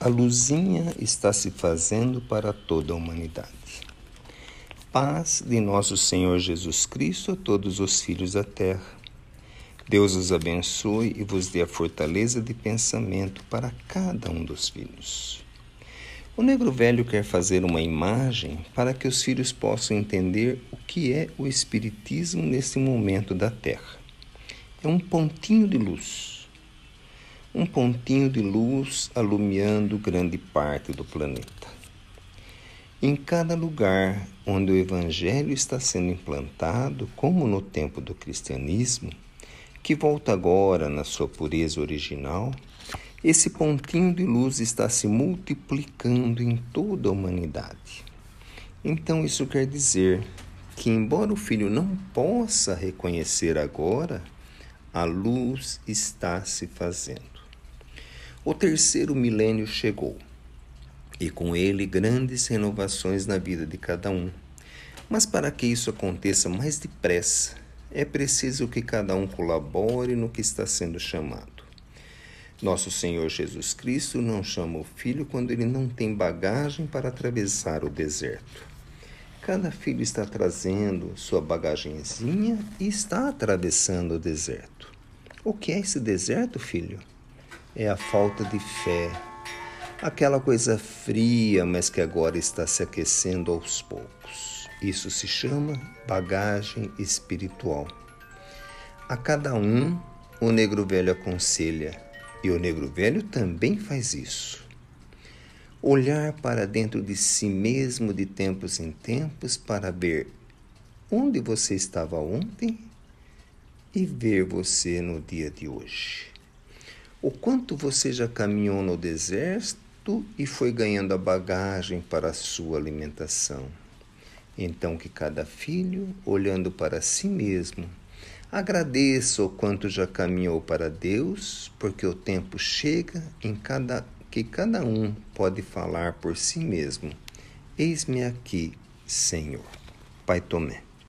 A luzinha está se fazendo para toda a humanidade. Paz de nosso Senhor Jesus Cristo a todos os filhos da terra. Deus os abençoe e vos dê a fortaleza de pensamento para cada um dos filhos. O negro velho quer fazer uma imagem para que os filhos possam entender o que é o Espiritismo nesse momento da Terra. É um pontinho de luz um pontinho de luz alumiando grande parte do planeta. Em cada lugar onde o Evangelho está sendo implantado, como no tempo do cristianismo, que volta agora na sua pureza original, esse pontinho de luz está se multiplicando em toda a humanidade. Então, isso quer dizer que, embora o filho não possa reconhecer agora, a luz está se fazendo. O terceiro milênio chegou, e com ele grandes renovações na vida de cada um. Mas para que isso aconteça mais depressa, é preciso que cada um colabore no que está sendo chamado. Nosso Senhor Jesus Cristo não chama o filho quando ele não tem bagagem para atravessar o deserto. Cada filho está trazendo sua bagagenzinha e está atravessando o deserto. O que é esse deserto, filho? É a falta de fé, aquela coisa fria, mas que agora está se aquecendo aos poucos. Isso se chama bagagem espiritual. A cada um, o negro velho aconselha, e o negro velho também faz isso. Olhar para dentro de si mesmo de tempos em tempos para ver onde você estava ontem e ver você no dia de hoje. O quanto você já caminhou no deserto e foi ganhando a bagagem para a sua alimentação. Então, que cada filho, olhando para si mesmo, agradeça o quanto já caminhou para Deus, porque o tempo chega em cada, que cada um pode falar por si mesmo: Eis-me aqui, Senhor. Pai Tomé.